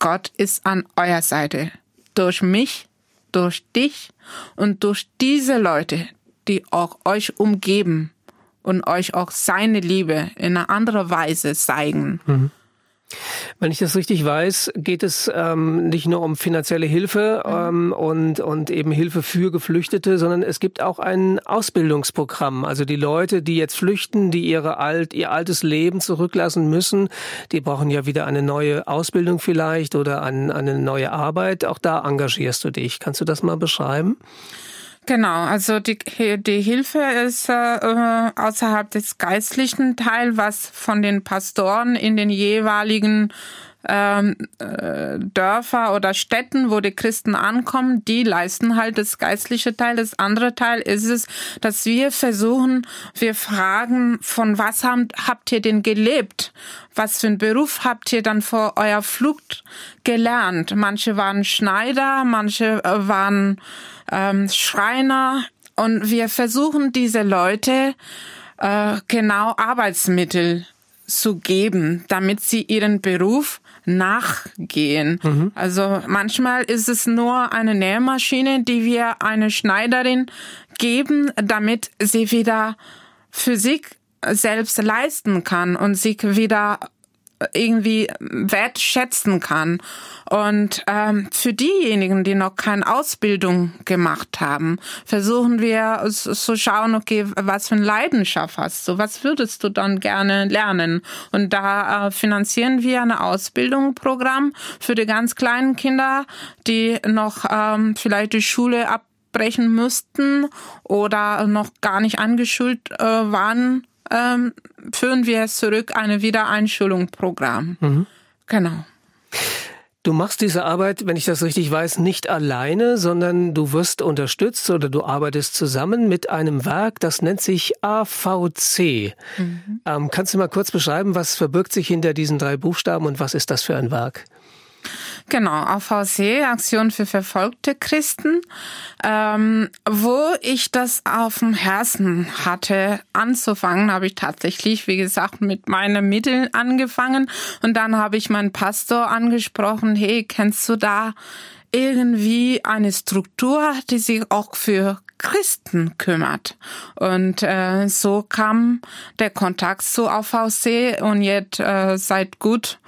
Speaker 2: Gott ist an eurer Seite. Durch mich, durch dich und durch diese Leute, die auch euch umgeben und euch auch seine Liebe in einer anderen Weise zeigen. Mhm.
Speaker 1: Wenn ich das richtig weiß, geht es ähm, nicht nur um finanzielle Hilfe ähm, und, und eben Hilfe für Geflüchtete, sondern es gibt auch ein Ausbildungsprogramm. Also die Leute, die jetzt flüchten, die ihre alt, ihr altes Leben zurücklassen müssen, die brauchen ja wieder eine neue Ausbildung vielleicht oder ein, eine neue Arbeit. Auch da engagierst du dich. Kannst du das mal beschreiben?
Speaker 2: Genau, also die, die Hilfe ist äh, außerhalb des geistlichen Teil, was von den Pastoren in den jeweiligen ähm, äh, Dörfer oder Städten, wo die Christen ankommen, die leisten halt das geistliche Teil. Das andere Teil ist es, dass wir versuchen, wir fragen, von was habt, habt ihr denn gelebt? Was für einen Beruf habt ihr dann vor eurer Flucht gelernt? Manche waren Schneider, manche äh, waren ähm, Schreiner und wir versuchen diese Leute äh, genau Arbeitsmittel zu geben, damit sie ihren Beruf nachgehen. Mhm. Also manchmal ist es nur eine Nähmaschine, die wir eine Schneiderin geben, damit sie wieder für sich selbst leisten kann und sich wieder irgendwie wertschätzen kann. Und ähm, für diejenigen, die noch keine Ausbildung gemacht haben, versuchen wir zu schauen, okay, was für eine Leidenschaft hast du, was würdest du dann gerne lernen? Und da äh, finanzieren wir ein Ausbildungsprogramm für die ganz kleinen Kinder, die noch ähm, vielleicht die Schule abbrechen müssten oder noch gar nicht angeschult äh, waren ähm, führen wir zurück, eine Wiedereinschulung-Programm. Mhm. Genau.
Speaker 1: Du machst diese Arbeit, wenn ich das richtig weiß, nicht alleine, sondern du wirst unterstützt oder du arbeitest zusammen mit einem Werk, das nennt sich AVC. Mhm. Ähm, kannst du mal kurz beschreiben, was verbirgt sich hinter diesen drei Buchstaben und was ist das für ein Werk?
Speaker 2: Genau, AVC, Aktion für verfolgte Christen, ähm, wo ich das auf dem Herzen hatte anzufangen, habe ich tatsächlich, wie gesagt, mit meinen Mitteln angefangen und dann habe ich meinen Pastor angesprochen, hey, kennst du da irgendwie eine Struktur, die sich auch für Christen kümmert. Und äh, so kam der Kontakt zu AVC und jetzt äh, seit gut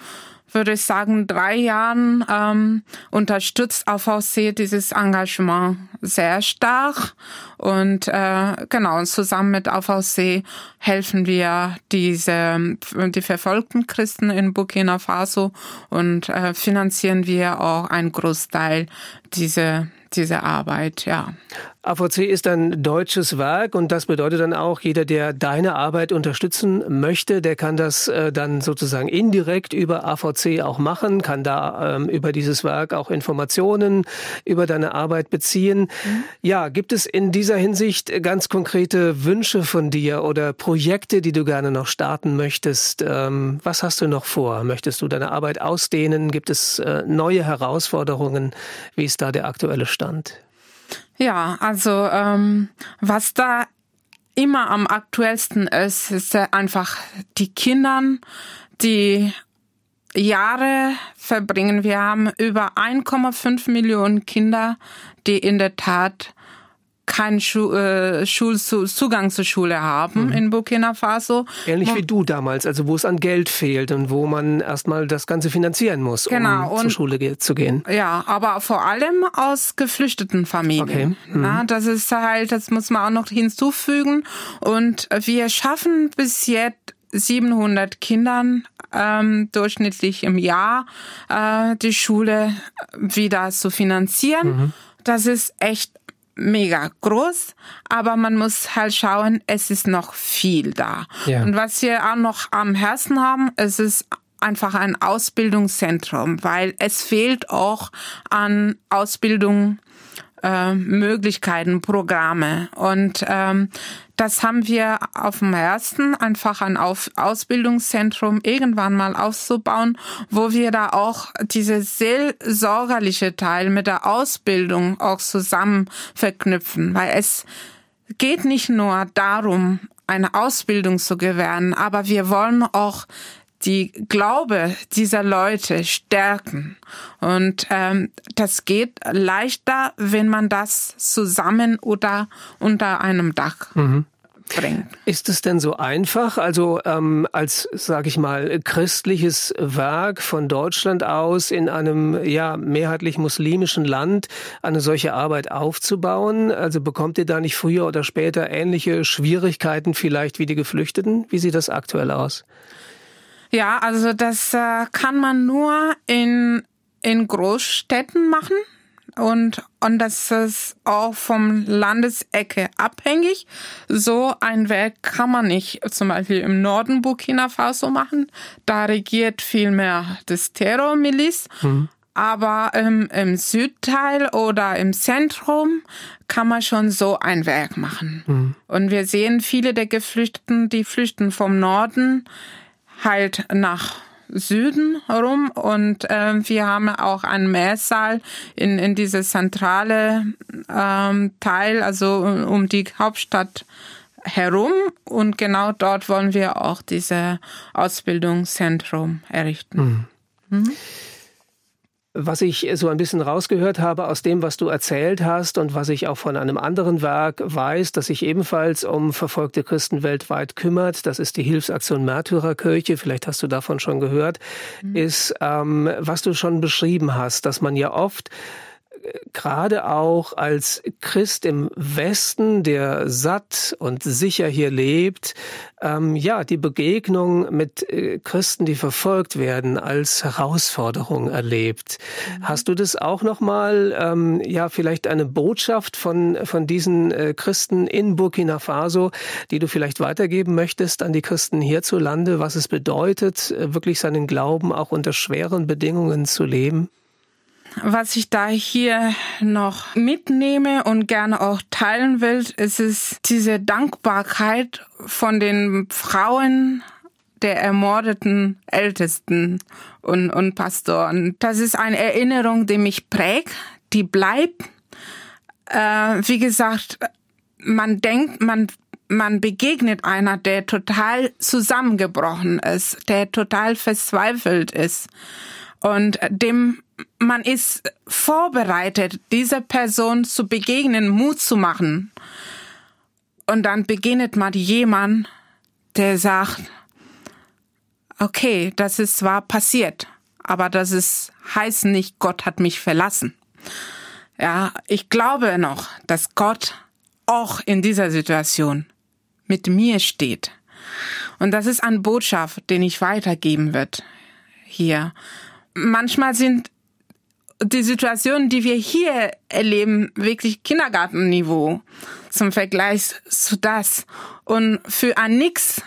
Speaker 2: würde ich sagen, drei Jahren ähm, unterstützt AVC dieses Engagement sehr stark. Und äh, genau, zusammen mit AVC helfen wir diese die verfolgten Christen in Burkina Faso und äh, finanzieren wir auch einen Großteil dieser diese Arbeit, ja.
Speaker 1: AVC ist ein deutsches Werk und das bedeutet dann auch, jeder, der deine Arbeit unterstützen möchte, der kann das äh, dann sozusagen indirekt über AVC auch machen, kann da ähm, über dieses Werk auch Informationen über deine Arbeit beziehen. Mhm. Ja, gibt es in dieser Hinsicht ganz konkrete Wünsche von dir oder Projekte, die du gerne noch starten möchtest? Ähm, was hast du noch vor? Möchtest du deine Arbeit ausdehnen? Gibt es äh, neue Herausforderungen? Wie ist da der aktuelle Stand?
Speaker 2: Ja, also ähm, was da immer am aktuellsten ist, ist einfach die Kindern, die Jahre verbringen. Wir haben über 1,5 Millionen Kinder, die in der Tat keinen Schu äh, Schulzugang zur Schule haben mhm. in Burkina Faso.
Speaker 1: Ähnlich wie du damals, also wo es an Geld fehlt und wo man erstmal das Ganze finanzieren muss, genau. um und, zur Schule zu gehen.
Speaker 2: Ja, aber vor allem aus geflüchteten Familien. Okay. Mhm. Ja, das ist halt, das muss man auch noch hinzufügen. Und wir schaffen bis jetzt 700 Kindern ähm, durchschnittlich im Jahr äh, die Schule wieder zu finanzieren. Mhm. Das ist echt mega groß, aber man muss halt schauen, es ist noch viel da. Ja. Und was wir auch noch am Herzen haben, es ist einfach ein Ausbildungszentrum, weil es fehlt auch an Ausbildung äh, Möglichkeiten, Programme. Und ähm, das haben wir auf dem ersten einfach ein auf Ausbildungszentrum irgendwann mal aufzubauen, wo wir da auch diese seelsorgerliche Teil mit der Ausbildung auch zusammen verknüpfen, weil es geht nicht nur darum, eine Ausbildung zu gewähren, aber wir wollen auch die Glaube dieser Leute stärken. Und ähm, das geht leichter, wenn man das zusammen oder unter einem Dach mhm. bringt.
Speaker 1: Ist es denn so einfach, also ähm, als, sage ich mal, christliches Werk von Deutschland aus in einem ja mehrheitlich muslimischen Land eine solche Arbeit aufzubauen? Also bekommt ihr da nicht früher oder später ähnliche Schwierigkeiten vielleicht wie die Geflüchteten? Wie sieht das aktuell aus?
Speaker 2: Ja, also das äh, kann man nur in, in Großstädten machen. Und, und das ist auch vom Landesecke abhängig. So ein Werk kann man nicht zum Beispiel im Norden Burkina Faso machen. Da regiert vielmehr das Terrormiliz. Mhm. Aber ähm, im Südteil oder im Zentrum kann man schon so ein Werk machen. Mhm. Und wir sehen viele der Geflüchteten, die flüchten vom Norden halt nach Süden rum und äh, wir haben auch einen Mehrsaal in, in diese zentrale ähm, Teil, also um die Hauptstadt herum und genau dort wollen wir auch diese Ausbildungszentrum errichten. Mhm. Mhm.
Speaker 1: Was ich so ein bisschen rausgehört habe aus dem, was du erzählt hast und was ich auch von einem anderen Werk weiß, das sich ebenfalls um verfolgte Christen weltweit kümmert, das ist die Hilfsaktion Märtyrerkirche, vielleicht hast du davon schon gehört, mhm. ist, ähm, was du schon beschrieben hast, dass man ja oft gerade auch als Christ im Westen, der satt und sicher hier lebt, ähm, ja, die Begegnung mit äh, Christen, die verfolgt werden, als Herausforderung erlebt. Mhm. Hast du das auch nochmal, ähm, ja, vielleicht eine Botschaft von, von diesen äh, Christen in Burkina Faso, die du vielleicht weitergeben möchtest an die Christen hierzulande, was es bedeutet, äh, wirklich seinen Glauben auch unter schweren Bedingungen zu leben?
Speaker 2: Was ich da hier noch mitnehme und gerne auch teilen will, ist es diese Dankbarkeit von den Frauen der ermordeten Ältesten und, und Pastoren. Das ist eine Erinnerung, die mich prägt, die bleibt. Äh, wie gesagt, man denkt, man man begegnet einer, der total zusammengebrochen ist, der total verzweifelt ist und dem man ist vorbereitet, dieser Person zu begegnen, Mut zu machen. Und dann begegnet man jemand, der sagt, okay, das ist zwar passiert, aber das ist, heißt nicht, Gott hat mich verlassen. Ja, ich glaube noch, dass Gott auch in dieser Situation mit mir steht. Und das ist eine Botschaft, den ich weitergeben wird hier. Manchmal sind die Situation, die wir hier erleben, wirklich Kindergartenniveau zum Vergleich zu das. Und für ein Nix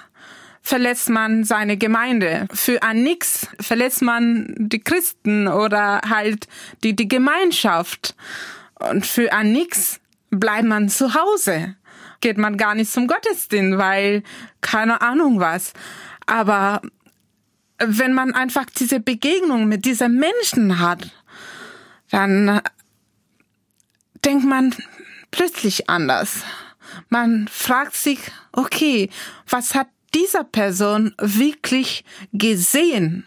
Speaker 2: verlässt man seine Gemeinde. Für ein Nix verlässt man die Christen oder halt die, die Gemeinschaft. Und für ein Nix bleibt man zu Hause. Geht man gar nicht zum Gottesdienst, weil keine Ahnung was. Aber wenn man einfach diese Begegnung mit diesen Menschen hat, dann denkt man plötzlich anders. Man fragt sich, okay, was hat dieser Person wirklich gesehen?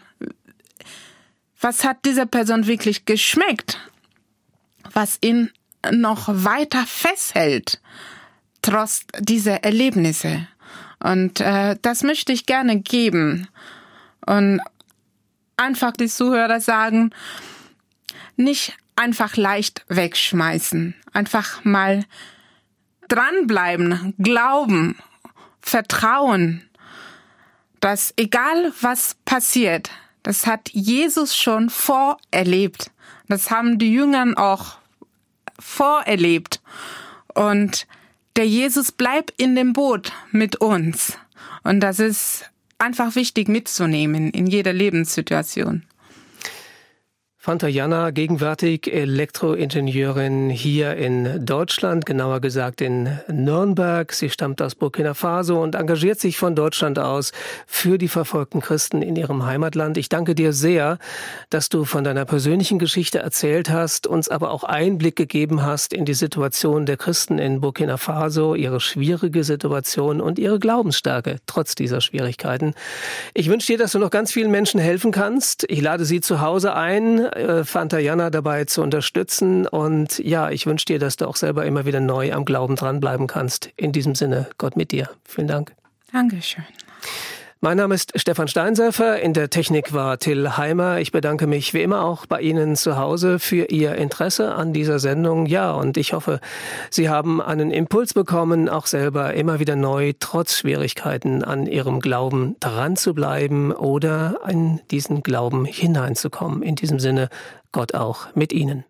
Speaker 2: Was hat dieser Person wirklich geschmeckt? Was ihn noch weiter festhält, trotz dieser Erlebnisse. Und äh, das möchte ich gerne geben. Und einfach die Zuhörer sagen, nicht einfach leicht wegschmeißen. Einfach mal dranbleiben, glauben, vertrauen, dass egal was passiert, das hat Jesus schon vorerlebt. Das haben die Jüngern auch vorerlebt. Und der Jesus bleibt in dem Boot mit uns. Und das ist einfach wichtig mitzunehmen in jeder Lebenssituation.
Speaker 1: Fanta Jana, gegenwärtig Elektroingenieurin hier in Deutschland, genauer gesagt in Nürnberg. Sie stammt aus Burkina Faso und engagiert sich von Deutschland aus für die verfolgten Christen in ihrem Heimatland. Ich danke dir sehr, dass du von deiner persönlichen Geschichte erzählt hast, uns aber auch Einblick gegeben hast in die Situation der Christen in Burkina Faso, ihre schwierige Situation und ihre Glaubensstärke trotz dieser Schwierigkeiten. Ich wünsche dir, dass du noch ganz vielen Menschen helfen kannst. Ich lade sie zu Hause ein, äh, Fanta Jana dabei zu unterstützen. Und ja, ich wünsche dir, dass du auch selber immer wieder neu am Glauben dranbleiben kannst. In diesem Sinne, Gott mit dir. Vielen Dank.
Speaker 2: Dankeschön.
Speaker 1: Mein Name ist Stefan Steinsäfer. In der Technik war Till Heimer. Ich bedanke mich wie immer auch bei Ihnen zu Hause für Ihr Interesse an dieser Sendung. Ja, und ich hoffe, Sie haben einen Impuls bekommen, auch selber immer wieder neu, trotz Schwierigkeiten an Ihrem Glauben dran zu bleiben oder in diesen Glauben hineinzukommen. In diesem Sinne, Gott auch mit Ihnen.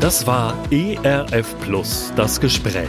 Speaker 3: Das war ERF Plus, das Gespräch.